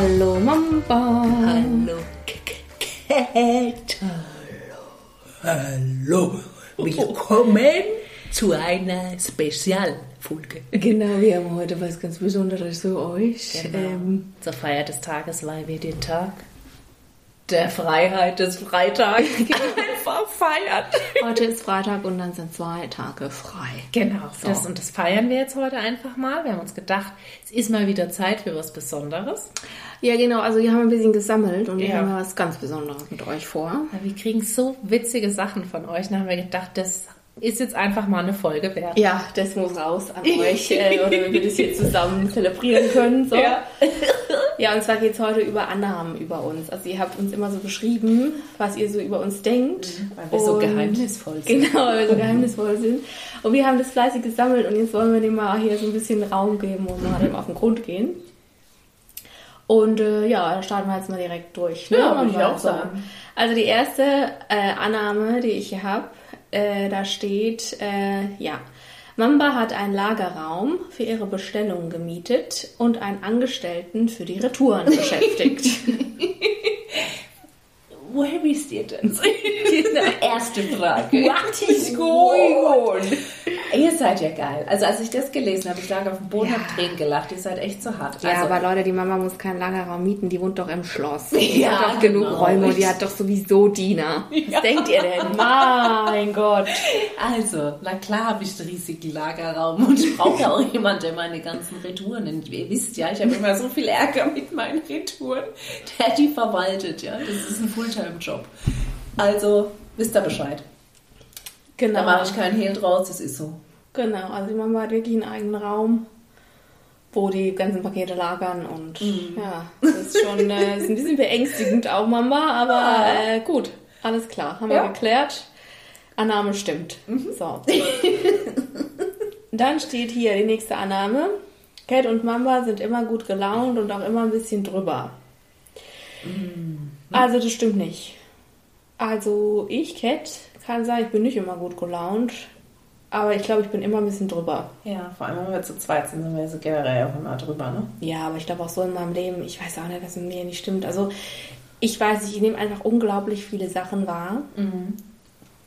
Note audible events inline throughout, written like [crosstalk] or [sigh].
Hallo Mamba. Hallo Cat. Hallo. Willkommen zu einer Spezialfolge. Genau, wir haben heute was ganz Besonderes für euch. Genau. Ähm, Zur Feier des Tages weil wir den Tag der Freiheit des Freitags [laughs] einfach feiern. heute ist Freitag und dann sind zwei Tage frei. Genau, So. das, und das feiern wir jetzt heute einfach mal. Wir haben uns gedacht, es ist mal wieder Zeit für was Besonderes. Ja, genau, also wir haben ein bisschen gesammelt und wir Ja. haben was ganz Besonderes mit euch vor. Weil Wir kriegen so witzige Sachen von euch. Dann haben wir gedacht, das ist jetzt einfach mal eine Folge wert. Ja, das muss raus an [laughs] euch, äh, oder wenn wir das hier zusammen zelebrieren können. So. Ja. [laughs] Ja, und zwar geht es heute über Annahmen über uns. Also ihr habt uns immer so beschrieben, was ihr so über uns denkt. Weil wir so Und- geheimnisvoll [laughs] sind. Genau, weil wir so geheimnisvoll sind. Und wir haben das fleißig gesammelt und jetzt wollen wir dem mal hier so ein bisschen Raum geben und mal dem auf den Grund gehen. Und äh, ja, da starten wir jetzt mal direkt durch. Ne? Ja, würde ich auch sagen. Also die erste äh, Annahme, die ich hier habe, äh, da steht, äh, ja, Mamba hat einen Lagerraum für ihre Bestellungen gemietet und einen Angestellten für die Retouren beschäftigt. [laughs] Woher wisst ihr das? [laughs] Erste Frage. What is going on? Ihr seid ja geil. Also als ich das gelesen habe, ich lag auf dem Boden, Ja. hab Tränen gelacht. Ihr seid echt so hart. Ja, also, aber Leute, die Mama muss keinen Lagerraum mieten, die wohnt doch im Schloss. [laughs] Die Ja, hat doch genug genau. Räume und die hat doch sowieso Diener. Was denkt ihr denn? Mein Gott. also, na klar habe ich einen riesigen Lagerraum und ich brauche ja auch jemanden, der meine ganzen Retouren nimmt. Ihr wisst ja, ich habe immer so viel Ärger mit meinen Retouren, der die verwaltet. Ja, Das ist ein Fulltime-Job. Also, wisst ihr Bescheid. Genau. Da mache ich keinen Hehl draus, das ist so. Genau, also die Mama hat wirklich einen eigenen Raum, wo die ganzen Pakete lagern und ja, das ist schon äh, ist ein bisschen beängstigend auch, Mama, aber äh, gut, alles klar, haben Ja. wir geklärt. Annahme stimmt. So. [laughs] Dann steht hier die nächste Annahme. Cat und Mamba sind immer gut gelaunt und auch immer ein bisschen drüber. Also das stimmt nicht. Also ich, Cat, kann sagen, ich bin nicht immer gut gelaunt, aber ich glaube, ich bin immer ein bisschen drüber. Ja, vor allem, wenn wir zu zweit sind, sind wir so generell auch immer drüber, ne? Ja, aber ich glaube auch so in meinem Leben, ich weiß auch nicht, dass es mit mir nicht stimmt. Also ich weiß ich nehme einfach unglaublich viele Sachen wahr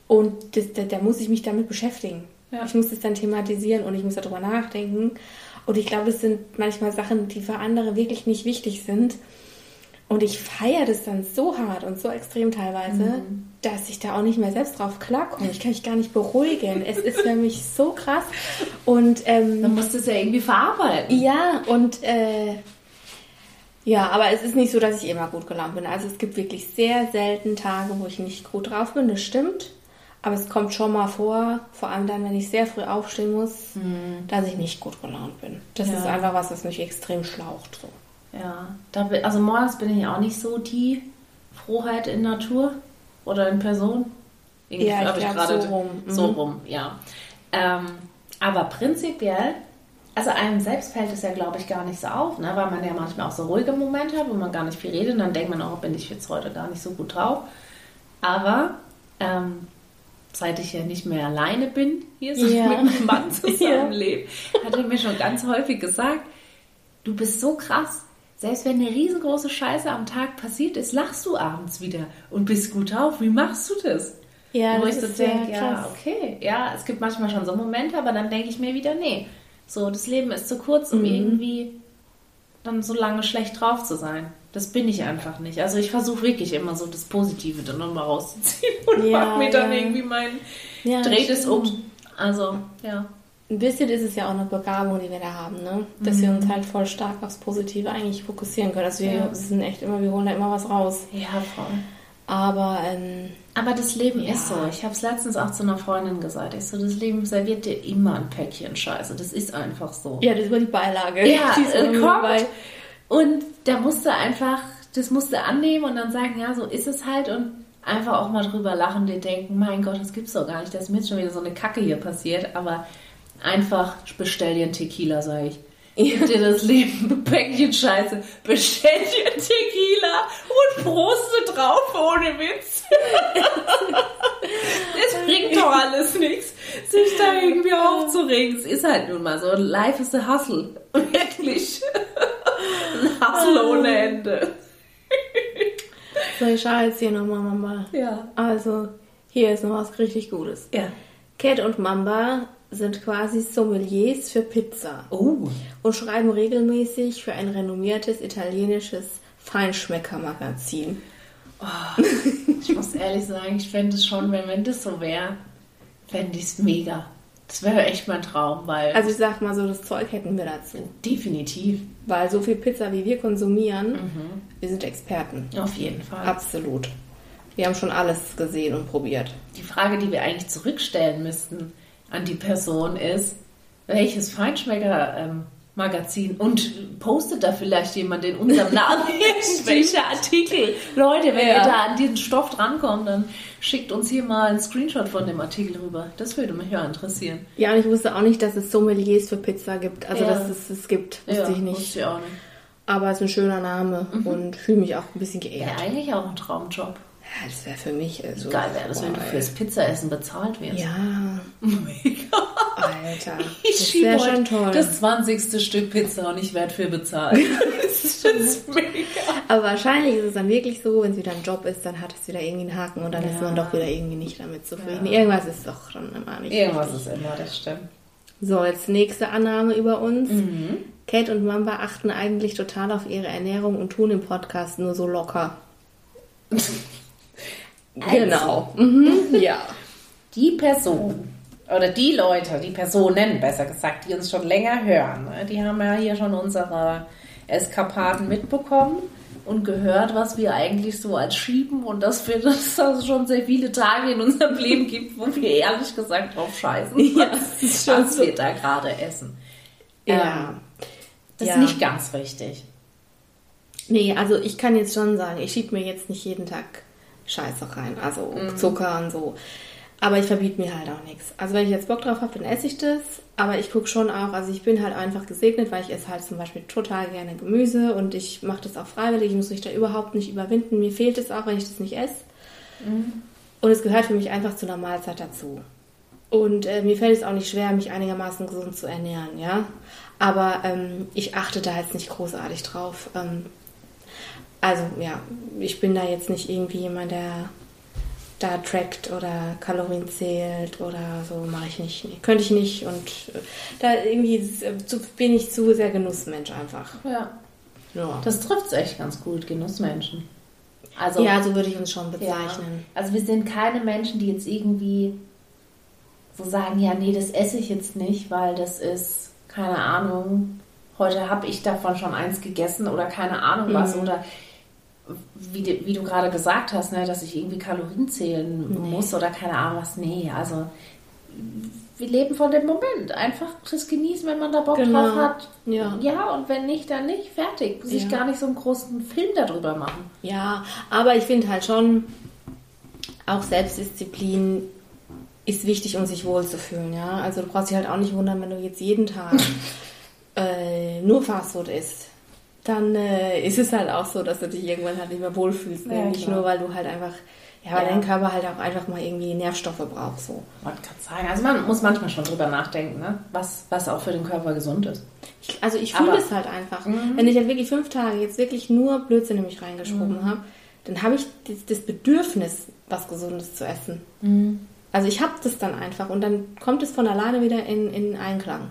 und das, da, da muss ich mich damit beschäftigen. Ja. Ich muss das dann thematisieren und ich muss darüber nachdenken. Und ich glaube, es sind manchmal Sachen, die für andere wirklich nicht wichtig sind. Und ich feiere das dann so hart und so extrem teilweise, dass ich da auch nicht mehr selbst drauf klarkomme. Ich kann mich gar nicht beruhigen. Es ist für mich so krass. Und ähm, Dann musst du es ja irgendwie verarbeiten. ja, und äh, ja, aber es ist nicht so, dass ich immer gut gelaunt bin. Also es gibt wirklich sehr selten Tage, wo ich nicht gut drauf bin, das stimmt. Aber es kommt schon mal vor, vor allem dann, wenn ich sehr früh aufstehen muss, dass ich nicht gut gelaunt bin. Das Ja. ist einfach was, was mich extrem schlaucht. So. Ja, da also morgens bin ich auch nicht so die Frohheit in Natur oder in Person. Irgendwie Ja, ich glaub, gerade so rum. So Mhm. rum, ja. Ähm, aber prinzipiell, also einem selbst fällt es ja, glaube ich, gar nicht so auf, ne? weil man ja manchmal auch so ruhige Momente hat, wo man gar nicht viel redet und dann denkt man auch, bin ich jetzt heute gar nicht so gut drauf. Aber ähm, seit ich ja nicht mehr alleine bin, hier so Ja. [laughs] mit meinem Mann [laughs] zusammenlebe, hat er mir schon ganz häufig gesagt, du bist so krass. Selbst wenn eine riesengroße Scheiße am Tag passiert ist, lachst du abends wieder und bist gut drauf. Wie machst du das? Ja, Wo das ich so ist sehr denke, ja, okay. Ja, es gibt manchmal schon so Momente, aber dann denke ich mir wieder, nee. So, das Leben ist zu kurz, um Mhm. irgendwie dann so lange schlecht drauf zu sein. Das bin ich einfach nicht. Also ich versuche wirklich immer so das Positive dann nochmal rauszuziehen [laughs] und Ja, mach mir dann ja. irgendwie meinen Ja, Dreht es um. Also, ja. Ein bisschen ist es ja auch eine Begabung, die wir da haben, ne? Dass wir uns halt voll stark aufs Positive eigentlich fokussieren können. Also wir Ja. sind echt immer, wir holen da immer was raus. Ja, voll. Aber ähm, Aber das Leben Ja. ist so. Ich habe es letztens auch zu einer Freundin gesagt. Ich so, das Leben serviert dir immer ein Päckchen Scheiße. Das ist einfach so. ja, das war die Beilage. Ja, [laughs] Die ist äh, kommt. bei- Und da musste einfach, das musste annehmen und dann sagen, ja, so ist es halt und einfach auch mal drüber lachen, dir denken, mein Gott, das gibt's doch gar nicht, dass mir jetzt schon wieder so eine Kacke hier passiert, aber einfach bestell dir einen Tequila, sag ich. Gib dir das Leben [laughs] Päckchen Scheiße, bestell dir einen Tequila und proste drauf ohne Witz. [laughs] das bringt doch alles nichts, sich da irgendwie aufzuregen. Es ist halt nun mal so. Life is a hustle. [laughs] Wirklich. Ein Fazel ohne Ende. So, ich schaue jetzt hier nochmal, Mamba. Ja. Also, hier ist noch was richtig Gutes. Ja. Cat und Mamba sind quasi Sommeliers für Pizza Oh. und schreiben regelmäßig für ein renommiertes italienisches Feinschmecker-Magazin. Ich [laughs] muss ehrlich sagen, ich fände es schon, wenn, wenn das so wäre, fände ich es mega. Das wäre echt mein Traum, weil. Also ich sag mal so, das Zeug hätten wir dazu. definitiv. Weil so viel Pizza, wie wir konsumieren, wir sind Experten. Auf jeden Fall. Absolut. Wir haben schon alles gesehen und probiert. Die Frage, die wir eigentlich zurückstellen müssten an die Person ist, welches Feinschmecker-Magazin und postet da vielleicht jemand in unserem [laughs] Namen irgendwelche Artikel? Leute, wenn Ja. ihr da an diesen Stoff drankommt, dann schickt uns hier mal einen Screenshot von dem Artikel rüber. Das würde mich ja interessieren. Ja, und ich wusste auch nicht, dass es Sommeliers für Pizza gibt. Also, Ja. dass es es gibt, wusste ich nicht. wusste ich auch nicht. Aber es ist ein schöner Name und fühle mich auch ein bisschen Ja, geehrt. eigentlich auch ein Traumjob. Ja, das wäre für mich also. Geil wäre das, wenn du fürs Pizzaessen bezahlt wirst. Ja, [laughs] Mega. Alter. Ich Das schiebe schon toll. das 20. Stück Pizza und ich werde für bezahlt. [laughs] das ist mega. Aber wahrscheinlich ist es dann wirklich so, wenn es wieder ein Job ist, dann hat es wieder irgendwie einen Haken und dann ist Ja. man doch wieder irgendwie nicht damit zufrieden. Irgendwas ist doch dann immer nicht Irgendwas richtig. ist immer, das stimmt. So, jetzt nächste Annahme über uns. Mhm. Kate und Mamba achten eigentlich total auf ihre Ernährung und tun im Podcast nur so locker. [laughs] genau. Mhm, ja. Die Person oder die Leute, die Personen besser gesagt, die uns schon länger hören, die haben ja hier schon unsere Eskapaden mitbekommen und gehört, was wir eigentlich so als schieben und dass wir [laughs] das also schon sehr viele Tage in unserem Leben gibt, wo wir ehrlich gesagt drauf scheißen, [laughs] Ja, was, das ist schon was so. wir da gerade essen. Ja. Ähm, das Ja. ist nicht ganz richtig. Nee, also ich kann jetzt schon sagen, ich schieb mir jetzt nicht jeden Tag Scheiße rein, also Mhm. Zucker und so. Aber ich verbiete mir halt auch nichts. Also wenn ich jetzt Bock drauf habe, dann esse ich das. Aber ich gucke schon auch, also ich bin halt einfach gesegnet, weil ich esse halt zum Beispiel total gerne Gemüse und ich mache das auch freiwillig. Ich muss mich da überhaupt nicht überwinden. Mir fehlt es auch, wenn ich das nicht esse. Und es gehört für mich einfach zu einer Mahlzeit dazu. Und äh, mir fällt es auch nicht schwer, mich einigermaßen gesund zu ernähren, ja. Aber ähm, ich achte da jetzt nicht großartig drauf. Ähm, also ja, ich bin da jetzt nicht irgendwie jemand, der da trackt oder Kalorien zählt oder so, mache ich nicht. Nee, könnte ich nicht und äh, da irgendwie äh, bin ich zu sehr Genussmensch einfach. Ja. Ja, Das trifft es echt ganz gut, Genussmenschen. Also, ja so würde ich uns schon ja. bezeichnen. Also wir sind keine Menschen, die jetzt irgendwie so sagen, ja, nee, das esse ich jetzt nicht, weil das ist, keine Ahnung, heute habe ich davon schon eins gegessen oder keine Ahnung was. Mhm. Oder wie, du- wie du gerade gesagt hast, ne, dass ich irgendwie Kalorien zählen Nee. muss oder keine Ahnung was. Nee, also wir leben von dem Moment. Einfach das genießen, wenn man da Bock Genau. drauf hat. Ja. Ja, und wenn nicht, dann nicht. Fertig. Sich Ja. gar nicht so einen großen Film darüber machen. Ja, aber ich finde halt schon, auch Selbstdisziplin ist wichtig, um sich wohlzufühlen, ja. Also du brauchst dich halt auch nicht wundern, wenn du jetzt jeden Tag [laughs] äh, nur Fastfood isst. Dann äh, ist es halt auch so, dass du dich irgendwann halt nicht mehr wohlfühlst. Ja, nicht klar. nur, weil du halt einfach, ja, weil Ja. dein Körper halt auch einfach mal irgendwie Nährstoffe braucht. So. Wollte gerade sagen. Also man muss manchmal schon drüber nachdenken, ne? was, was auch für den Körper gesund ist. Ich, also ich fühle es halt einfach. Mhm. Wenn ich halt wirklich fünf Tage jetzt wirklich nur Blödsinn in mich reingeschoben Mhm. habe, dann habe ich das, das Bedürfnis, was Gesundes zu essen. Mhm. Also ich habe das dann einfach und dann kommt es von alleine wieder in, in Einklang.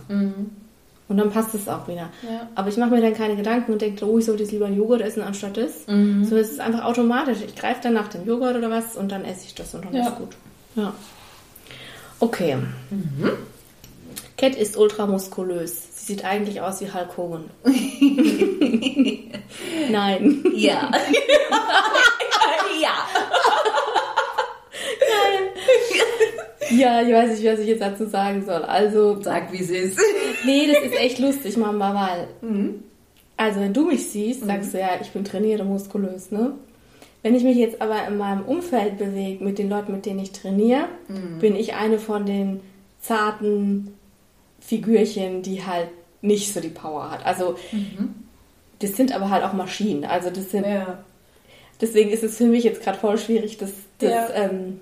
Und dann passt es auch wieder. Ja. Aber ich mache mir dann keine Gedanken und denke, oh, ich sollte jetzt lieber einen Joghurt essen anstatt das. Mhm. So ist es einfach automatisch. Ich greife dann nach dem Joghurt oder was und dann esse ich das und dann Ja. ist gut. Ja. Okay. Mhm. Cat ist ultramuskulös. Sie sieht eigentlich aus wie Hulk Hogan. [laughs] Nein. Ja. [laughs] ja. Ja, ich weiß nicht, was ich jetzt dazu sagen soll. Also, Sag, wie sie ist. [laughs] nee, das ist echt lustig, Mama, weil Mhm. Also wenn du mich siehst, sagst du ja, ich bin trainiert und muskulös, ne? Wenn ich mich jetzt aber in meinem Umfeld bewege, mit den Leuten, mit denen ich trainiere, bin ich eine von den zarten Figürchen, die halt nicht so die Power hat. Also das sind aber halt auch Maschinen. Also das sind, Ja. deswegen ist es für mich jetzt gerade voll schwierig, das, das Ja. ähm,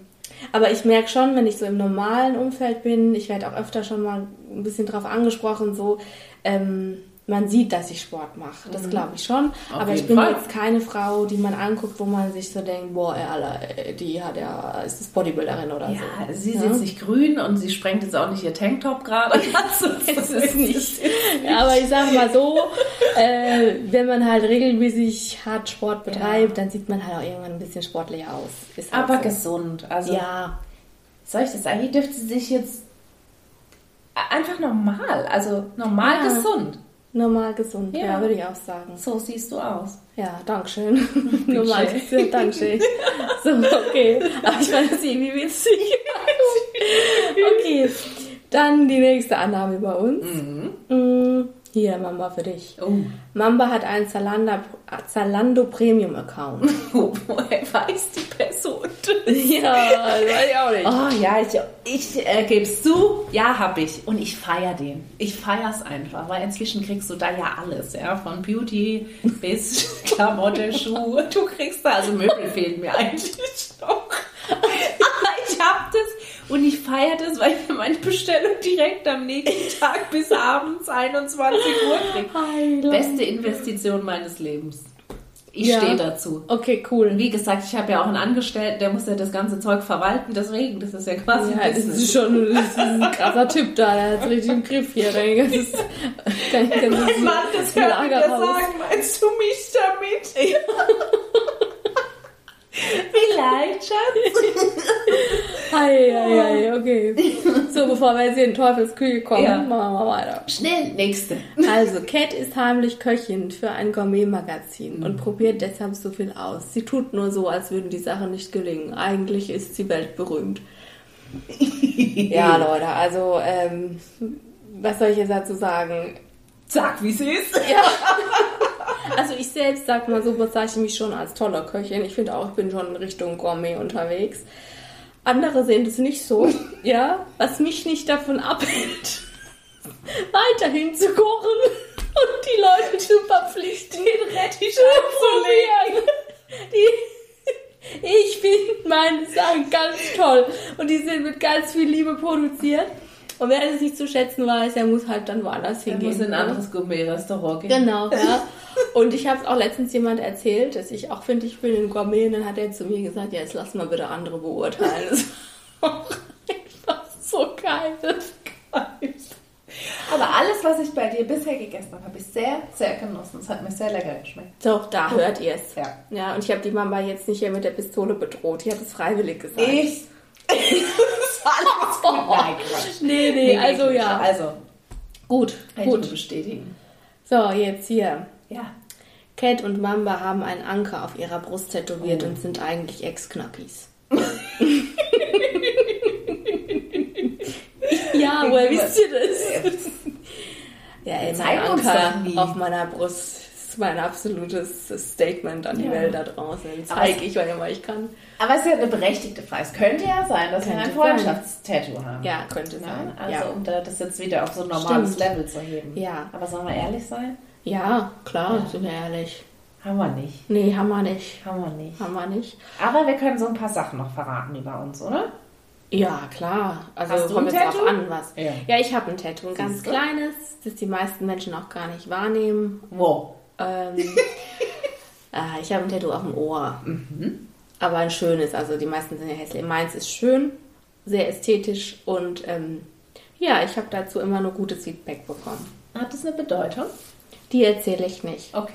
aber ich merke schon, wenn ich so im normalen Umfeld bin, ich werde auch öfter schon mal ein bisschen drauf angesprochen, so, ähm, man sieht, dass ich Sport mache. Das Mhm. glaube ich schon. Auf aber ich bin Fall. jetzt keine Frau, die man anguckt, wo man sich so denkt, boah, ey, Alter, ey, die hat ja, ist das Bodybuilderin oder Ja, so. sie ist jetzt nicht grün und sie sprengt jetzt auch nicht ihr Tanktop gerade. [laughs] Es ist nicht. Ja, aber ich sage mal so, äh, wenn man halt regelmäßig hart Sport betreibt, dann sieht man halt auch irgendwann ein bisschen sportlicher aus. Ist halt Aber so. gesund. Also, Ja, soll ich das sagen? Hier dürfte sich jetzt einfach normal, also normal Ja. gesund. Normal gesund, ja, Ja. würde ich auch sagen. So siehst du aus. Ja, Dankeschön. [laughs] normal schön. gesund, Dankeschön. So, okay. Aber ich fand das irgendwie witzig. [laughs] okay, dann die nächste Annahme über uns. Mm, Hier, Mamba, für dich. Oh. Mamba hat einen Zalando, Zalando Premium Account. [laughs] Woher weiß die Person das? [laughs] ja, das weiß ich auch nicht. Oh ja, ich, ich äh, gebe es zu, ja, habe ich. Und ich feiere den. Ich feiere es einfach, weil inzwischen kriegst du da ja alles, ja, von Beauty bis [laughs] Klamotte, Schuhe. Du kriegst da, also Möbel fehlen mir eigentlich noch. Aber ich habe das und ich feiere das, weil ich meine Bestellung direkt am nächsten Tag bis abends 21 Uhr kriege. Beste Investition meines Lebens. Ich Ja. stehe dazu. Okay, cool. Wie gesagt, ich habe ja auch einen Angestellten, der muss ja das ganze Zeug verwalten, deswegen, das ist ja quasi Ja, das ist schon das ist ein krasser Typ da, der hat richtig im Griff hier. Dein ganzes, [laughs] dein ganzes Mein Mann, das hört mir sagen, meinst du mich damit? [laughs] Vielleicht, Schatz. [laughs] Ei, ei, ei, okay. [laughs] So, bevor wir jetzt hier in Teufelsküche kommen, Ja. machen wir mal weiter. Schnell, nächste. Also, Cat ist heimlich Köchin für ein Gourmet-Magazin und probiert deshalb so viel aus. Sie tut nur so, als würden die Sachen nicht gelingen. Eigentlich ist sie weltberühmt. [laughs] ja, Leute, also, ähm, was soll ich jetzt dazu sagen? Sag, wie sie ist. Also ich selbst, sag mal so, bezeichne mich schon als toller Köchin. Ich finde auch, ich bin schon in Richtung Gourmet unterwegs. Andere sehen das nicht so, [laughs] ja, was mich nicht davon abhält, [laughs] weiterhin zu kochen und die Leute zu verpflichten, den Rettich anzulegen. [laughs] Die, ich finde meine Sachen ganz toll und die sind mit ganz viel Liebe produziert. Und wer es nicht zu schätzen weiß, der muss halt dann woanders Er hingehen. muss in ein ne? anderes Gourmet-Restaurant gehen. Genau, [laughs] ja. Und ich habe es auch letztens jemand erzählt, dass ich auch finde, ich bin ein Gourmet. Und dann hat er zu mir gesagt, ja, jetzt lass mal bitte andere beurteilen. Das war auch einfach so geil. Aber alles, was ich bei dir bisher gegessen habe, habe ich sehr, sehr genossen. Es hat mir sehr lecker geschmeckt. Doch, da hört ihr es. Ja. Ja, und ich habe die Mama jetzt nicht hier mit der Pistole bedroht. Die hat es freiwillig gesagt. Ich. [laughs] alles gut. Nein, Quatsch. Nee, nee, also Quatsch. ja. Also, Gut, kann ich gut. bestätigen. So, jetzt hier. Ja. Cat und Mamba haben einen Anker auf ihrer Brust tätowiert und sind eigentlich Ex-Knackis. [laughs] ja, woher wisst ihr das? Ja, ey, mein Anker auf meiner Brust ist mein absolutes Statement an die Ja. Welt da draußen. Zeige ich, wann immer ich kann. Aber es ist ja eine berechtigte Frage. Es könnte ja sein, dass wir Könnte ein sein. Freundschaftstattoo haben. Ja, könnte sein. Also, ja. um da das jetzt wieder auf so ein normales Stimmt. Level zu heben. Ja. Aber sollen wir ehrlich sein? ja, klar, Ja. sind wir ehrlich. Haben wir nicht. Nee, haben wir nicht. Haben wir nicht. Haben wir nicht. Aber wir können so ein paar Sachen noch verraten über uns, oder? Ja, klar. Also Hast kommt ein jetzt drauf Tattoo? an, was. Ja. Ja, ich habe ein Tattoo, ein ganz kleines, das die meisten Menschen auch gar nicht wahrnehmen. Wo? Ähm, [laughs] ah, ich habe ein Tattoo auf dem Ohr. Mhm. Aber ein schönes, also die meisten sind ja hässlich. Meins ist schön, sehr ästhetisch und ähm, ja, ich habe dazu immer nur gutes Feedback bekommen. Hat das eine Bedeutung? Die erzähle ich nicht. Okay.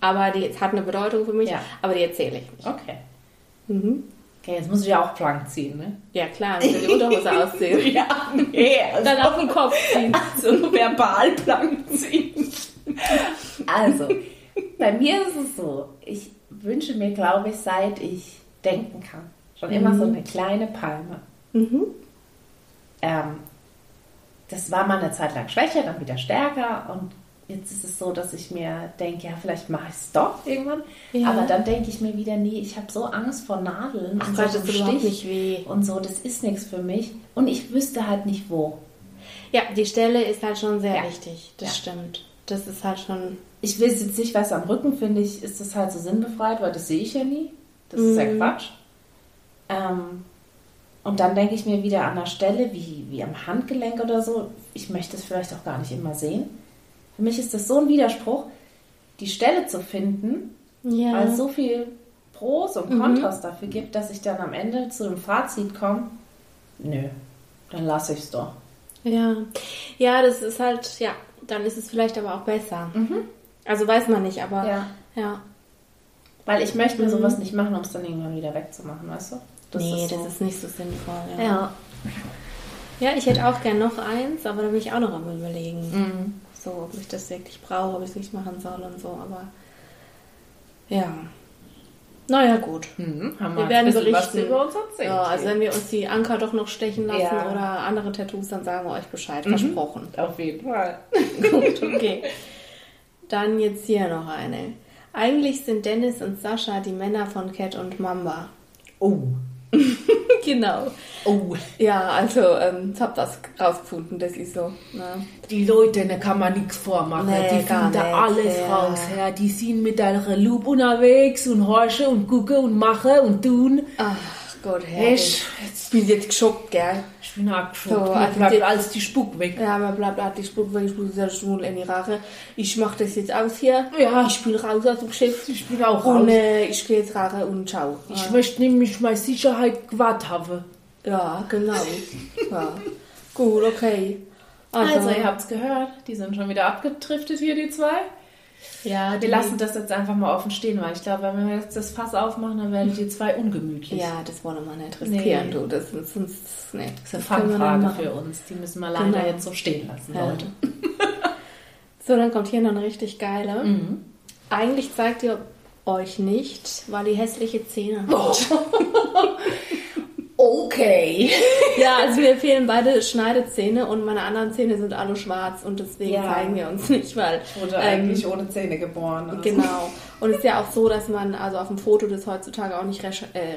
Aber die hat eine Bedeutung für mich, Ja. aber die erzähle ich nicht. Okay. Mhm. Okay, jetzt muss ich ja auch blank ziehen, ne? Ja, klar, ich will die Unterhose [laughs] ausziehen. Ja, nee. Also, Dann auf den Kopf ziehen. [laughs] also verbal blank ziehen. Also, bei mir ist es so, ich wünsche mir, glaube ich, seit ich denken kann, schon immer so eine kleine Palme. Mhm. Ähm, das war mal eine Zeit lang schwächer, dann wieder stärker und jetzt ist es so, dass ich mir denke, ja, vielleicht mache ich es doch irgendwann. Ja. Aber dann denke ich mir wieder, nee, ich habe so Angst vor Nadeln Ach und Gott, so Stich nicht weh. und so, das ist nichts für mich. Und ich wüsste halt nicht wo. Ja, die Stelle ist halt schon sehr Ja. wichtig. Das Ja. stimmt. Das ist halt schon. Ich will jetzt nicht, was am Rücken finde ich, ist das halt so sinnbefreit, weil das sehe ich ja nie. Das ist ja Mhm. Quatsch. Ähm, und dann denke ich mir wieder an einer Stelle, wie, wie am Handgelenk oder so, ich möchte es vielleicht auch gar nicht immer sehen. Für mich ist das so ein Widerspruch, die Stelle zu finden, Ja. weil es so viel Pros und Kontras dafür gibt, dass ich dann am Ende zu dem Fazit komme, nö, dann lasse ich es doch. Ja. Ja, das ist halt, ja, dann ist es vielleicht aber auch besser. Also weiß man nicht, aber Ja. ja. Weil ich möchte mir sowas nicht machen, um es dann irgendwann wieder wegzumachen, weißt du? nee, so. das ist nicht so sinnvoll. Ja. Ja. ja, ich hätte auch gern noch eins, aber da bin ich auch noch am überlegen. Mhm. So, ob ich das wirklich brauche, ob ich es nicht machen soll und so, aber ja. Naja, gut. Mhm. Haben Wir wir werden berichten. über uns erzählt. Ja, also wenn wir uns die Anker doch noch stechen lassen Ja. Mhm. oder andere Tattoos, dann sagen wir euch Bescheid. Versprochen. Auf jeden Fall. [laughs] Gut, okay. Dann jetzt hier noch eine. Eigentlich sind Dennis und Sascha die Männer von Cat und Mamba. Oh. [laughs] genau. Oh. Ja, also ähm, ich hab das rausgefunden, das ist so. Ne? Die Leute, da kann man nichts vormachen. Nee, die finden da alles ja. raus. Ja. Die sind mit ihrer Loop unterwegs und horchen und gucken und machen und tun. Ach Gott, Herr. Ich bin jetzt geschockt, gell? Ich bin abgeschockt. So, also bleibt die- alles die Spuck weg. Ja, man bleibt halt die Spruch, weil ich muss ja Schmul in die Rache. Ich mach das jetzt aus hier. Ja. Ich bin raus aus dem Geschäft. Ich bin auch Und raus. äh, ich gehe jetzt Rache und ciao. Ich möchte nämlich meine Sicherheit gewahrt haben. Ja, genau. ja. Gut, okay. Also, ihr habt's gehört. Die sind schon wieder abgetriftet hier, die zwei. Ja, Wir lassen das jetzt einfach mal offen stehen, weil ich glaube, wenn wir jetzt das Fass aufmachen, dann werden die zwei ungemütlich. Ja, das wollen wir nicht riskieren, Nee. du. Das ist sonst. Nee, Das ist eine Fangfrage für uns. Die müssen wir leider Genau. jetzt so stehen lassen, Ja. Leute. [laughs] So, dann kommt hier noch eine richtig geile. Mhm. Eigentlich zeigt ihr euch nicht, weil ihr hässliche Zähne [laughs] habt. Oh. [laughs] Okay. [laughs] Ja, also mir fehlen beide Schneidezähne und meine anderen Zähne sind alle schwarz und deswegen Ja. zeigen wir uns nicht, weil. Ich wurde ähm, eigentlich ohne Zähne geboren. also. Genau. [laughs] Und es ist ja auch so, dass man also auf dem Foto das heutzutage auch nicht äh,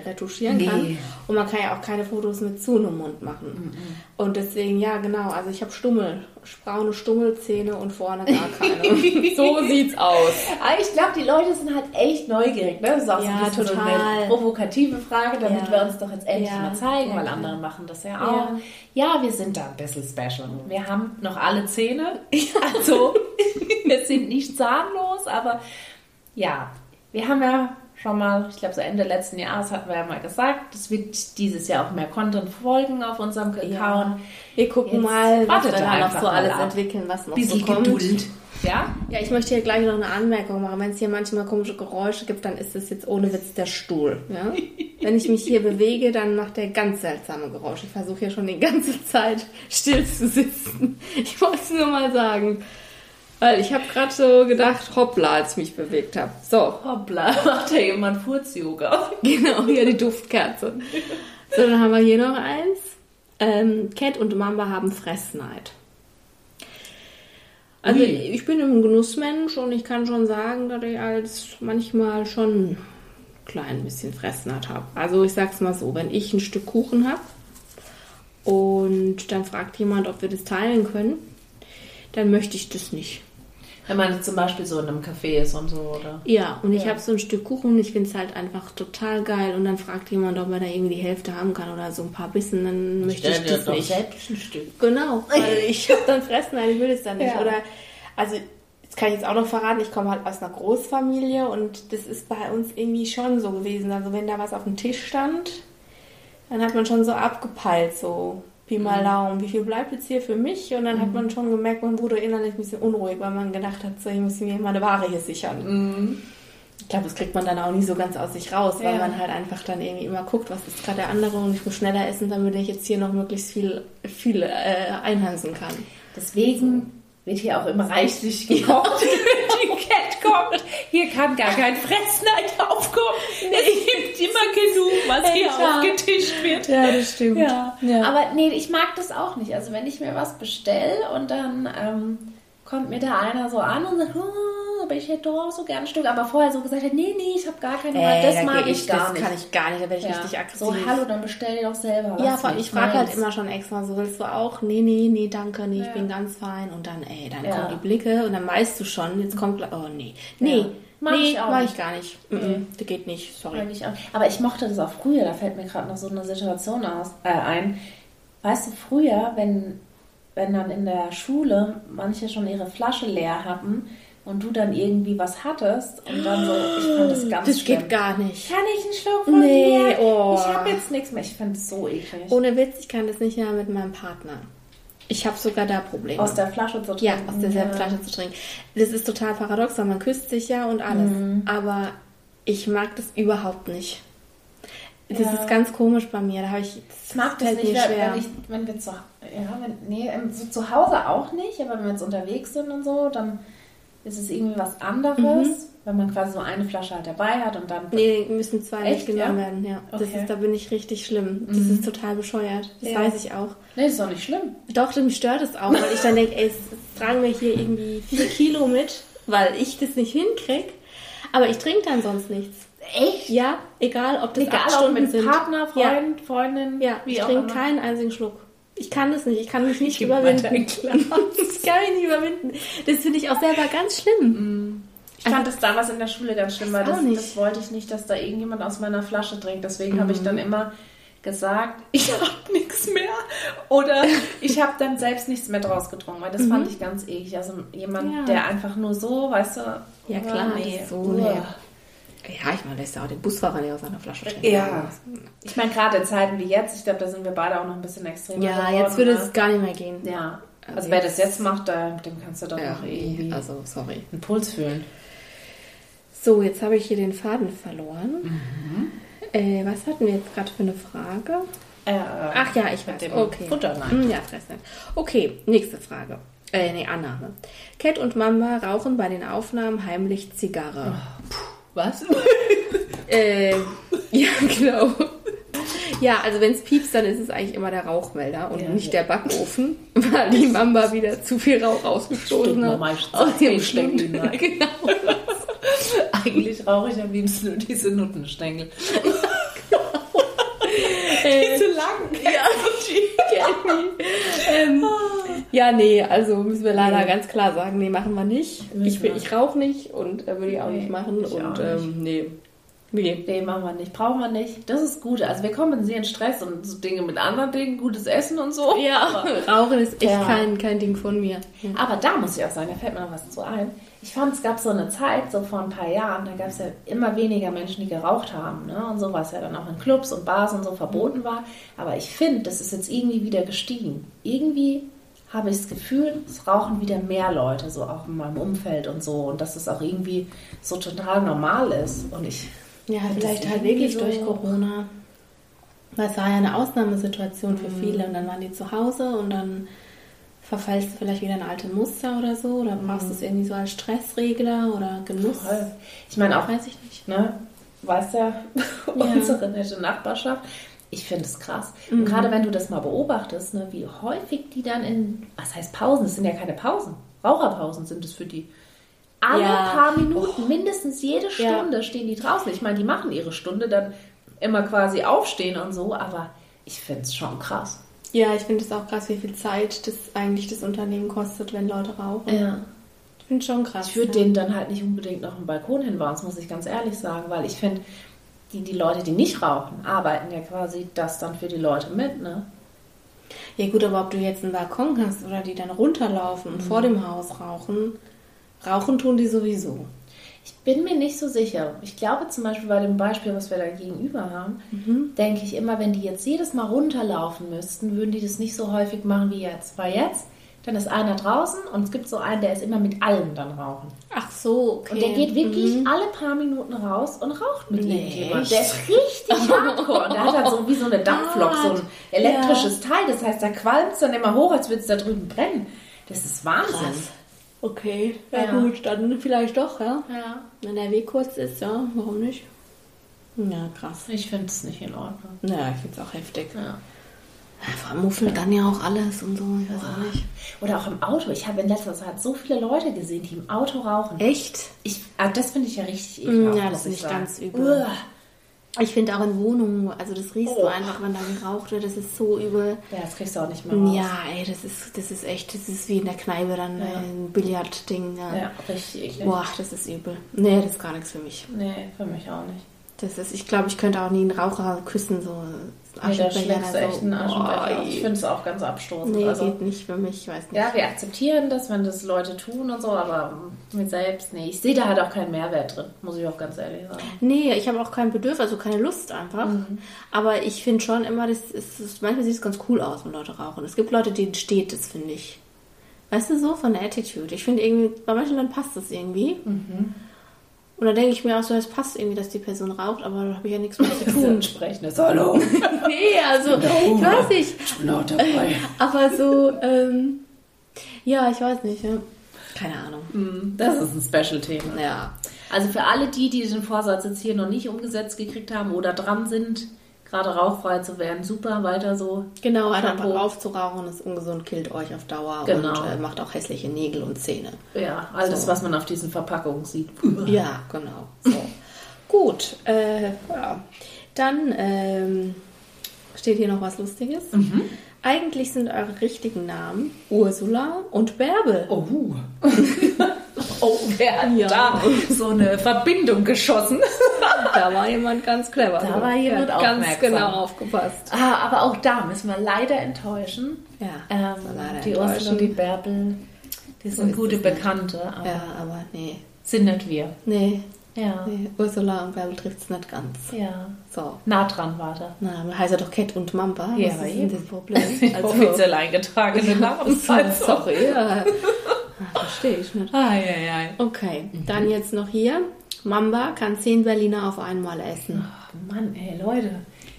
retuschieren Nee. kann. Und man kann ja auch keine Fotos mit zu einem Mund machen. Und deswegen, ja, genau. Also ich habe Stummel, braune Stummelzähne und vorne gar keine. [laughs] so sieht's aus. Aber ich glaube, die Leute sind halt echt neugierig. Ne? Das ist auch so Ja, ein bisschen total. eine provokative Frage, damit Ja. wir uns doch jetzt endlich Ja. mal zeigen, weil andere machen das ja auch. Ja. wir sind da ein bisschen special. Wir haben noch alle Zähne. Also, [laughs] wir sind nicht zahnlos, aber ja, wir haben ja schon mal, ich glaube, so Ende letzten Jahres hatten wir ja mal gesagt, es wird dieses Jahr auch mehr Content folgen auf unserem Account. Ja. Wir gucken Jetzt mal, was wir da noch so alles ab. entwickeln, was noch Bisschen so kommt. Geduld. Ja? Ja, ich möchte hier gleich noch eine Anmerkung machen. Wenn es hier manchmal komische Geräusche gibt, dann ist es jetzt ohne Witz der Stuhl. Ja? [laughs] Wenn ich mich hier bewege, dann macht der ganz seltsame Geräusche. Ich versuche hier schon die ganze Zeit still zu sitzen. Ich wollte es nur mal sagen. Weil ich habe gerade so gedacht, hoppla, als ich mich bewegt habe. So, Hoppla, [laughs] macht ja jemand Furz-Yoga. [laughs] genau, hier die Duftkerze. So, dann haben wir hier noch eins. Ähm, Cat und Mamba haben Fressneid. Also Ui. ich bin ein Genussmensch und ich kann schon sagen, dass ich als manchmal schon ein klein bisschen Fressneid habe. Also ich sag's mal so, wenn ich ein Stück Kuchen habe und dann fragt jemand, ob wir das teilen können, dann möchte ich das nicht. Wenn man jetzt zum Beispiel so in einem Café ist und so, oder? Ja, und ich Ja. habe so ein Stück Kuchen und ich finde es halt einfach total geil. Und dann fragt jemand, ob er da irgendwie die Hälfte haben kann oder so ein paar Bissen, dann möchte ich das nicht. selbst ein Stück. Genau, weil [laughs] ich habe dann Fressen, nein, ich will es dann nicht. Ja. Oder, also, das kann ich jetzt auch noch verraten, ich komme halt aus einer Großfamilie und das ist bei uns irgendwie schon so gewesen. Also, wenn da was auf dem Tisch stand, dann hat man schon so abgepeilt, so Pi mal Mhm. Daumen, wie viel bleibt jetzt hier für mich? Und dann hat man schon gemerkt, man wurde innerlich ein bisschen unruhig, weil man gedacht hat, so, ich muss mir meine Ware hier sichern. Ich glaube, das kriegt man dann auch nie so ganz aus sich raus, weil Ja. man halt einfach dann irgendwie immer guckt, was ist gerade der andere und ich muss schneller essen, damit ich jetzt hier noch möglichst viel, viel äh, einhandeln kann. Deswegen wird hier auch immer reichlich [laughs] gekocht, kommt. Hier kann gar kein Fressneid aufkommen. Es gibt immer genug, was hier Ja. aufgetischt wird. Ja, das stimmt. Ja. Aber nee, ich mag das auch nicht. Also wenn ich mir was bestelle und dann ähm, kommt mir da einer so an und sagt, oh, aber ich hätte doch so gerne ein Stück. Aber vorher so gesagt hat, nee, nee, ich habe gar keine Hunger. das mag ich, gar das nicht. kann ich gar nicht, da werde ich ja. richtig aggressiv. So, hallo, dann bestell dir doch selber was. Ja, vor allem, ich frage halt immer schon extra, so willst du auch? Nee, nee, nee, danke, nee, ich Ja. bin ganz fein. Und dann, ey, dann Ja. kommen die Blicke und dann weißt du schon, jetzt kommt, oh nee, nee. Mag nee, ich auch nicht. ich gar nicht. Mm, Das geht nicht, sorry. Auch. Aber ich mochte das auch früher, da fällt mir gerade noch so eine Situation aus, äh, ein. Weißt du, früher, wenn wenn dann in der Schule manche schon ihre Flasche leer hatten und du dann irgendwie was hattest und dann so, ich fand das ganz Das schlimm. geht gar nicht. Kann ich einen Schluck von Nee, dir? oh. Ich habe jetzt nichts mehr. Ich finde es so eklig. Ohne Witz, ich kann das nicht mehr mit meinem Partner. Ich habe sogar da Probleme. Aus der Flasche zu trinken. ja, aus derselben Ja. Flasche zu trinken. Das ist total paradox, weil man küsst sich ja und alles. Mhm. Aber ich mag das überhaupt nicht. Das Ja. ist ganz komisch bei mir. Da habe ich. Ich mag das nicht, schwer. wenn, ich, wenn wir zu, ja, wenn, nee, so zu Hause auch nicht, aber wenn wir jetzt unterwegs sind und so, dann ist es irgendwie was anderes, wenn man quasi so eine Flasche halt dabei hat und dann. Mhm. Nee, müssen zwei Echt, mitgenommen ja? werden, ja. Das Okay. Mhm. ist, da bin ich richtig schlimm. Das ist total bescheuert. Das Ja. weiß ich auch. Nee, ist doch nicht schlimm. Doch, mich stört es auch, weil ich dann denke, ey, es tragen wir hier irgendwie vier Kilo mit, weil ich das nicht hinkrieg. Aber ich trinke dann sonst nichts. Echt? Ja, egal ob das Egal, acht ob Stunden mit sind. Partner, Freund, Freundin, Ja, wie ich auch trinke keinen einzigen Schluck. Ich kann das nicht, ich kann mich nicht Gib überwinden. [laughs] Das kann ich nicht überwinden. Das finde ich auch selber ganz schlimm. Ich fand das damals in der Schule ganz schlimm, weil das, das wollte ich nicht, dass da irgendjemand aus meiner Flasche trinkt. Deswegen habe ich dann immer gesagt, [laughs] ich habe nichts mehr. Oder ich habe dann selbst nichts mehr draus getrunken, weil das fand ich ganz eklig. Also jemand, Ja. der einfach nur so, weißt du. Ja, klar, nee. so, Uah. Ja, ich meine, lässt ja auch den Busfahrer nicht aus seiner Flasche trinken. Ja. Ich meine, gerade in Zeiten wie jetzt, ich glaube, da sind wir beide auch noch ein bisschen extremer Ja, geworden. jetzt würde ne? es gar nicht mehr gehen. Ja. Also, Also wer jetzt- das jetzt macht, dem kannst du doch Ja, noch irgendwie also, sorry. einen Puls fühlen. So, jetzt habe ich hier den Faden verloren. Äh, was hatten wir jetzt gerade für eine Frage? Äh, Ach ja, ich weiß. mit dem okay. Futter, nein. Hm, Ja, Fressnetz. Okay, nächste Frage. Äh, nee, Annahme. Cat und Mamba rauchen bei den Aufnahmen heimlich Zigarre. Was? [laughs] Äh, ja, genau. Ja, also wenn es piepst, dann ist es eigentlich immer der Rauchmelder und Ja, nicht ja. der Backofen, weil die Mamba wieder zu viel Rauch ausgestoßen Stimmt, hat. Aus dem Stängel. [laughs] Genau. Eigentlich rauche ich am liebsten nur diese Nuttenstängel. [laughs] Äh, Zu lang. Ja, nee, also müssen wir leider Nee. ganz klar sagen, nee, machen wir nicht. Müssen Ich, wir. ich rauche nicht und äh, würde ich auch Nee, nicht machen. und ähm, nee. Nee. Nee, machen wir nicht. Brauchen wir nicht. Das ist gut. Also wir kompensieren Stress und so Dinge mit anderen Dingen, gutes Essen und so. Ja, [laughs] Rauchen ist echt Ja. kein, kein Ding von mir. Aber da muss ich auch sagen, da fällt mir noch was zu ein. Ich fand, es gab so eine Zeit, so vor ein paar Jahren, da gab es ja immer weniger Menschen, die geraucht haben. Ne? Und so, was ja dann auch in Clubs und Bars und so verboten war. Aber ich finde, das ist jetzt irgendwie wieder gestiegen. Irgendwie habe ich das Gefühl, es rauchen wieder mehr Leute, so auch in meinem Umfeld und so. Und dass es auch irgendwie so total normal ist. Und ich. Ja, vielleicht halt wirklich durch Corona. Weil es war ja eine Ausnahmesituation Mhm. für viele und dann waren die zu Hause und dann verfallst du vielleicht wieder in alte Muster oder so oder brauchst du es irgendwie so als Stressregler oder Genuss. Mhm. Voll. Ich meine auch, Weiß ich nicht. ne, weißt [laughs] ja, unsere nette Nachbarschaft. Ich finde es krass. Und gerade wenn du das mal beobachtest, ne, wie häufig die dann in, was heißt Pausen? Das sind ja keine Pausen. Raucherpausen sind es für die. Alle Ja. paar Minuten, mindestens jede Ja. Stunde stehen die draußen. Ich meine, die machen ihre Stunde dann immer quasi aufstehen und so, aber ich finde es schon krass. Ja, ich finde es auch krass, wie viel Zeit das eigentlich das Unternehmen kostet, wenn Leute rauchen. Ja. Ich finde schon krass. Ich würde ja. denen dann halt nicht unbedingt noch einen Balkon hinbauen, das muss ich ganz ehrlich sagen, weil ich finde, die, die Leute, die nicht rauchen, arbeiten ja quasi das dann für die Leute mit, ne? Ja gut, aber ob du jetzt einen Balkon hast oder die dann runterlaufen Mhm. und vor dem Haus rauchen, rauchen tun die sowieso. Ich bin mir nicht so sicher. Ich glaube zum Beispiel bei dem Beispiel, was wir da gegenüber haben, denke ich immer, wenn die jetzt jedes Mal runterlaufen müssten, würden die das nicht so häufig machen wie jetzt. Weil jetzt, dann ist einer draußen und es gibt so einen, der ist immer mit allem dann rauchen. Ach so, okay. Und der geht wirklich Mhm. alle paar Minuten raus und raucht mit Nee, irgendjemand. Der ist richtig [laughs] hardcore. Und der hat halt so wie so eine Dampflok, so ein elektrisches Teil. Das heißt, da qualmt es dann immer hoch, als würde es da drüben brennen. Das ist Wahnsinn. Krass. Okay, ja, Ja. gut, dann vielleicht doch, ja. Ja. Wenn der Weg kurz ist, ja, warum nicht? Ja, krass. Ich finde es nicht in Ordnung. Ja, ich finde es auch heftig. Ja. Ja, vor allem muffelt dann ja auch alles und so, ich weiß auch nicht. Oder auch im Auto. Ich habe in letzter Zeit so viele Leute gesehen, die im Auto rauchen. Echt? Ich, ah, das finde ich ja richtig Mm, ekelhaft. ja, das muss finde ich ich sagen. ganz übel. Ich finde auch in Wohnungen, also das riechst Oh. du einfach, wenn da geraucht wird, das ist so übel. Ja, das kriegst du auch nicht mehr raus. Ja, ey, das ist, das ist echt, das ist wie in der Kneipe dann Ja. ein Billardding. Ja. Ja, richtig eklig. Boah, das ist übel. Nee, das ist gar nichts für mich. Nee, für mich auch nicht. Das ist, ich glaube, ich könnte auch nie einen Raucher küssen, so Nee, da schlägst einen Aschenbecher. Ich finde es auch ganz abstoßend. Nee, also, geht nicht für mich, ich weiß nicht. Ja, wir akzeptieren das, wenn das Leute tun und so, aber mir selbst, nee. Ich sehe da halt auch keinen Mehrwert drin, muss ich auch ganz ehrlich sagen. Nee, ich habe auch kein Bedürfnis, also keine Lust einfach. Mhm. Aber ich finde schon immer, das ist, manchmal sieht es ganz cool aus, wenn Leute rauchen. Es gibt Leute, denen steht das, finde ich. Weißt du, so von der Attitude. Ich finde irgendwie, bei manchen Leuten passt das irgendwie. Mhm. Und da denke ich mir auch so, es passt irgendwie, dass die Person raucht, aber da habe ich ja nichts mehr zu [laughs] tun. Entsprechendes [laughs] Hallo. nee, also, ich weiß nicht. Ich bin auch dabei. [laughs] Aber so, ähm, ja, ich weiß nicht, ja. Keine Ahnung. Mm, das ist ein Special-Thema. Ja. Also für alle die, die den Vorsatz jetzt hier noch nicht umgesetzt gekriegt haben oder dran sind, gerade rauchfrei zu werden. Super, weiter so. Genau, halt einfach aufzurauchen ist ungesund, killt euch auf Dauer genau. und äh, macht auch hässliche Nägel und Zähne. Ja, alles, so. was man auf diesen Verpackungen sieht. [laughs] Ja, genau. So. Gut, äh, ja. Dann ähm, steht hier noch was Lustiges. Mhm. Eigentlich sind eure richtigen Namen Ursula und Bärbel. Oh. [laughs] [laughs] oh, wer hat ja. da so eine Verbindung geschossen? da war jemand ganz clever. Da war jemand auch ganz genau aufgepasst. Ah, aber auch da müssen wir leider enttäuschen. Ja, ähm, leider die Ursula und die Bärbel, die sind so gute Bekannte. Aber ja, aber nee. Sind nicht wir. Nee. Ja. Nee, Ursula und Bärbel trifft es nicht ganz. Ja. So. Nah dran war da. Na, heißt ja doch Cat und Mamba. Ja, Was ist denn das Problem? [laughs] Also, offiziell eingetragene [laughs] Namen. Sorry, ja. Ah, verstehe ich nicht. Ah, ja, ja. Okay, mhm. dann jetzt noch hier. Mamba kann zehn Berliner auf einmal essen. Oh Mann, ey, Leute.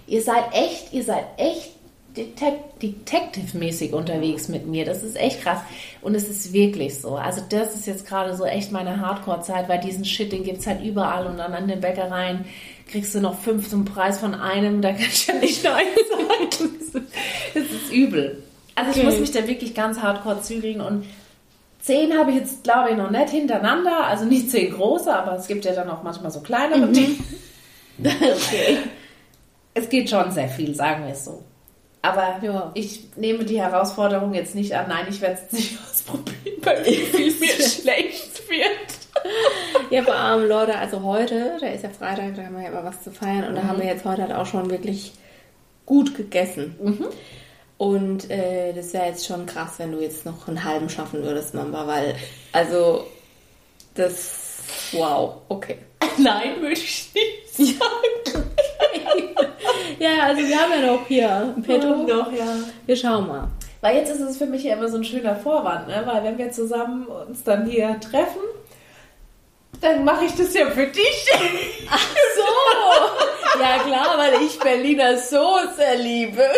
Ihr seid echt, ihr seid echt Detective-mäßig unterwegs mit mir. Das ist echt krass. Und es ist wirklich so. Also das ist jetzt gerade so echt meine Hardcore-Zeit, weil diesen Shit, den gibt es halt überall und dann an den Bäckereien kriegst du noch fünf zum Preis von einem, da kannst du ja nicht Nein [laughs] sagen. Das ist übel. Also okay. ich muss mich da wirklich ganz hardcore zügeln und zehn habe ich jetzt, glaube ich, noch nicht hintereinander. Also nicht zehn große, aber es gibt ja dann auch manchmal so kleinere mhm. [laughs] okay. Es geht schon sehr viel, sagen wir es so. Aber ja. ich nehme die Herausforderung jetzt nicht an. Nein, ich werde es nicht [laughs] ausprobieren, weil wie [laughs] viel mir schlecht wird. ja, vor allem, Leute, also heute, da ist ja Freitag, da haben wir ja immer was zu feiern und mhm. da haben wir jetzt heute halt auch schon wirklich gut gegessen. Mhm. Und äh, das wäre jetzt schon krass, wenn du jetzt noch einen halben schaffen würdest, Mamba, weil, also, das, wow, okay. [laughs] Nein, würde ich nicht sagen. [laughs] ja, also wir haben ja noch hier ein Petto. Noch, ja. Wir schauen mal. Weil jetzt ist es für mich ja immer so ein schöner Vorwand, ne? weil wenn wir zusammen uns dann hier treffen, dann mache ich das ja für dich. Ach so. Ja klar, weil ich Berliner Soße liebe.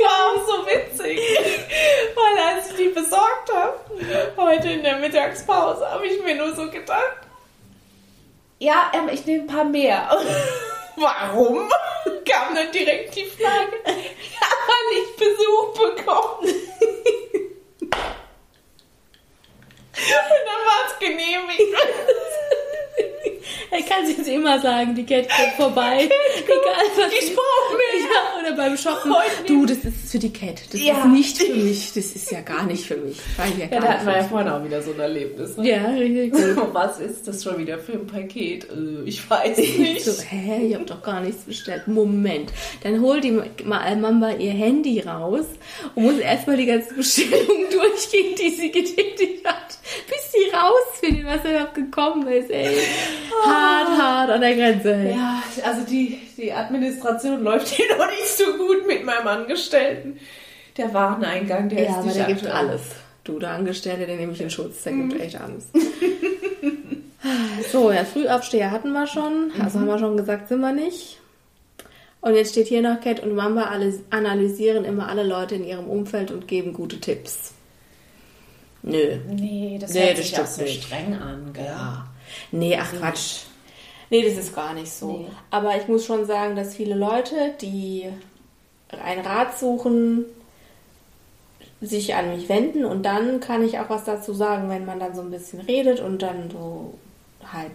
War so witzig. Weil als ich die besorgt habe, heute in der Mittagspause, habe ich mir nur so gedacht, ja, ähm, ich nehme ein paar mehr. [laughs] Warum? Kam dann direkt die Frage. Ja, weil ich Besuch bekomme. [laughs] Und dann war es genehmigt. [laughs] Er kann sich jetzt immer sagen, die Cat kommt vorbei. Egal was. Ich brauche mehr. Ja, oder beim Shoppen. Du, das ist für die Cat. Das ja. ist nicht für mich. Das ist ja gar nicht für mich. Ja, ja da hatten wir ja vorhin auch wieder so ein Erlebnis. Ne? Ja, richtig gut. [laughs] Was ist das schon wieder für ein Paket? Äh, ich weiß [laughs] nicht. so, hä, ich habe doch gar nichts bestellt. Moment. Dann holt die Mamba ihr Handy raus und muss erstmal die ganzen Bestellungen [laughs] durchgehen, die sie getätigt hat, bis sie rausfindet, was da überhaupt gekommen ist, ey. Oh hart, hart an der Grenze. Ja, also die, die Administration läuft hier [laughs] noch nicht so gut mit meinem Angestellten. Der Wareneingang, der ja, ist aber der gibt alles. Du, der Angestellte, der nehme ich in Schutz, der mhm. gibt echt alles. so, ja, Frühaufsteher hatten wir schon. Also mhm. haben wir schon gesagt, sind wir nicht. Und jetzt steht hier noch, Cat und Mamba analysieren immer alle Leute in ihrem Umfeld und geben gute Tipps. Nö. Nee, das nee, hört sich auch so nicht. streng an, gell? Ja. Nee, ach Quatsch. Nee, das ist gar nicht so. Nee. Aber ich muss schon sagen, dass viele Leute, die einen Rat suchen, sich an mich wenden und dann kann ich auch was dazu sagen, wenn man dann so ein bisschen redet und dann so halt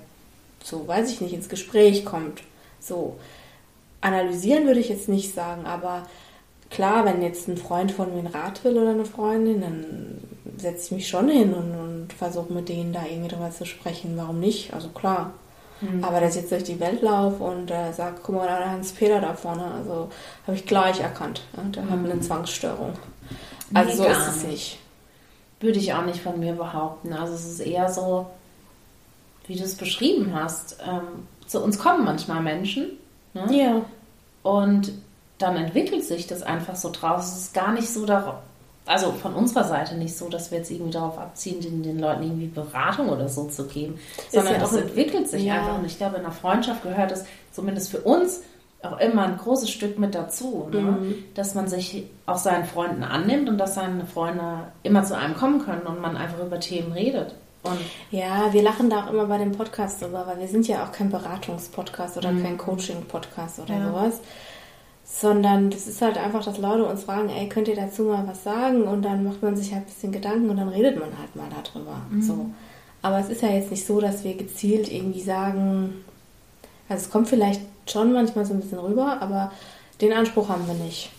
so, weiß ich nicht, ins Gespräch kommt. So analysieren würde ich jetzt nicht sagen, aber klar, wenn jetzt ein Freund von mir einen Rat will oder eine Freundin, dann setze ich mich schon hin und, und versuche mit denen da irgendwie drüber zu sprechen. Warum nicht? Also klar. Mhm. Aber dass ich jetzt durch die Welt laufe und äh, sage, guck mal, da der Hans-Peter da vorne, also habe ich gleich erkannt. Ja, der mhm. hat eine Zwangsstörung. Also nee, so ist es nicht. Würde ich auch nicht von mir behaupten. Also es ist eher so, wie du es beschrieben hast. Ähm, zu uns kommen manchmal Menschen. Ne? Ja. Und dann entwickelt sich das einfach so draus. Es ist gar nicht so darauf, also von unserer Seite nicht so, dass wir jetzt irgendwie darauf abziehen, den, den Leuten irgendwie Beratung oder so zu geben, sondern ja das entwickelt sich ja. einfach. Und ich glaube, in einer Freundschaft gehört es zumindest für uns auch immer ein großes Stück mit dazu, ne? mhm. dass man sich auch seinen Freunden annimmt und dass seine Freunde immer zu einem kommen können und man einfach über Themen redet. Und ja, wir lachen da auch immer bei dem Podcast drüber, weil wir sind ja auch kein Beratungspodcast oder mhm. kein Coaching-Podcast oder ja. sowas sondern das ist halt einfach, dass Leute uns fragen, ey, könnt ihr dazu mal was sagen? Und dann macht man sich halt ein bisschen Gedanken und dann redet man halt mal darüber. Mhm. So. Aber es ist ja jetzt nicht so, dass wir gezielt irgendwie sagen, also es kommt vielleicht schon manchmal so ein bisschen rüber, aber den Anspruch haben wir nicht.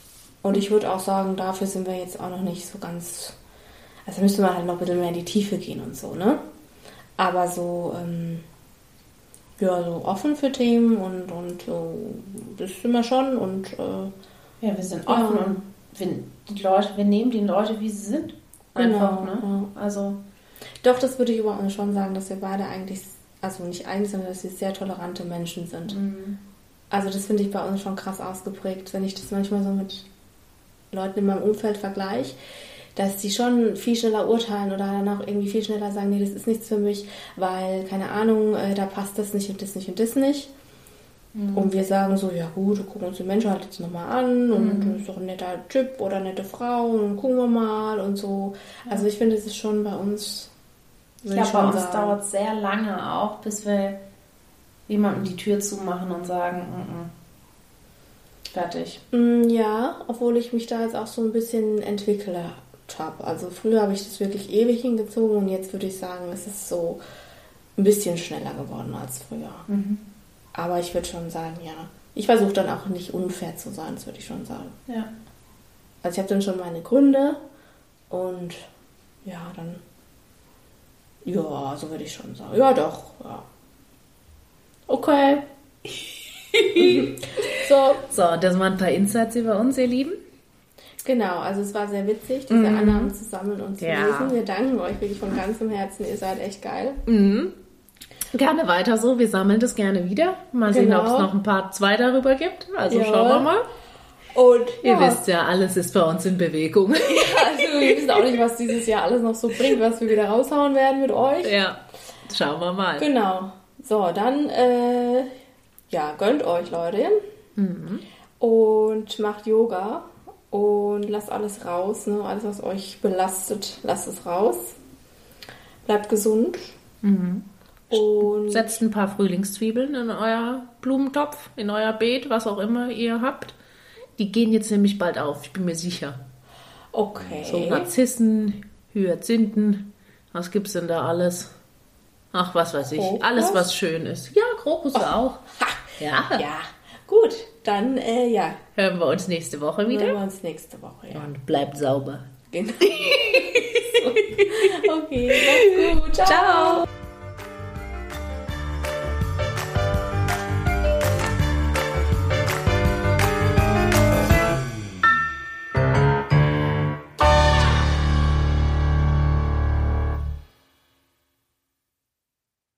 Und ich würde auch sagen, dafür sind wir jetzt auch noch nicht so ganz, also müsste man halt noch ein bisschen mehr in die Tiefe gehen und so, ne? Aber so, ähm, ja, so offen für Themen und, und so, das sind wir schon und äh, ja, wir sind offen ja. und wir, die Leute, wir nehmen die Leute, wie sie sind. Einfach, genau, ne? Ja. Also. Doch, das würde ich über uns schon sagen, dass wir beide eigentlich, also nicht eigentlich, sondern dass wir sehr tolerante Menschen sind. Mhm. Also das finde ich bei uns schon krass ausgeprägt, wenn ich das manchmal so mit Leuten in meinem Umfeld vergleiche dass die schon viel schneller urteilen oder dann auch irgendwie viel schneller sagen, nee, das ist nichts für mich, weil, keine Ahnung, äh, da passt das nicht und das nicht und das nicht. Mhm. Und wir sagen so, ja gut, gucken uns den Menschen halt jetzt nochmal an und mhm. ist doch ein netter Typ oder nette Frau und gucken wir mal und so. Also ich finde, es ist schon bei uns. Ich glaube, bei uns dauert es sehr lange auch, bis wir jemandem die Tür zumachen und sagen, mm -mm. fertig. Mm, ja, obwohl ich mich da jetzt auch so ein bisschen entwickle habe. Also früher habe ich das wirklich ewig hingezogen und jetzt würde ich sagen, es ist so ein bisschen schneller geworden als früher. Mhm. Aber ich würde schon sagen, ja. Ich versuche dann auch nicht unfair zu sein, das würde ich schon sagen. Ja. Also ich habe dann schon meine Gründe und ja, dann ja, so würde ich schon sagen. Ja, doch, ja. Okay. [laughs] so. So, das waren ein paar Insights über uns, ihr Lieben. Genau, also es war sehr witzig, diese mhm. Annahmen zu sammeln und zu ja. lesen. Wir danken euch wirklich von ganzem Herzen. Ihr seid echt geil. Mhm. Gerne weiter so. Wir sammeln das gerne wieder. Mal genau. sehen, ob es noch ein paar zwei darüber gibt. Also ja. schauen wir mal. Und ihr ja. wisst ja, alles ist bei uns in Bewegung. [laughs] Ja, also wir wissen auch nicht, was dieses Jahr alles noch so bringt, was wir wieder raushauen werden mit euch. Ja, schauen wir mal. Genau. So, dann äh, ja, gönnt euch, Leute. Mhm. Und macht Yoga und lasst alles raus. Ne? Alles, was euch belastet, lasst es raus. Bleibt gesund. Mhm. Und Setzt ein paar Frühlingszwiebeln in euer Blumentopf, in euer Beet, was auch immer ihr habt. Die gehen jetzt nämlich bald auf, ich bin mir sicher. Okay. So Narzissen, Hyazinthen, was gibt's denn da alles? Ach, was weiß ich. Krokus? Alles, was schön ist. Ja, Krokus oh. auch. Ha. Ja. Ja, gut. Dann, äh, ja. Hören wir uns nächste Woche wieder. Hören wir uns nächste Woche, ja. Und bleibt sauber. Genau. [laughs] okay, mach's gut. [laughs] Ciao. Ciao.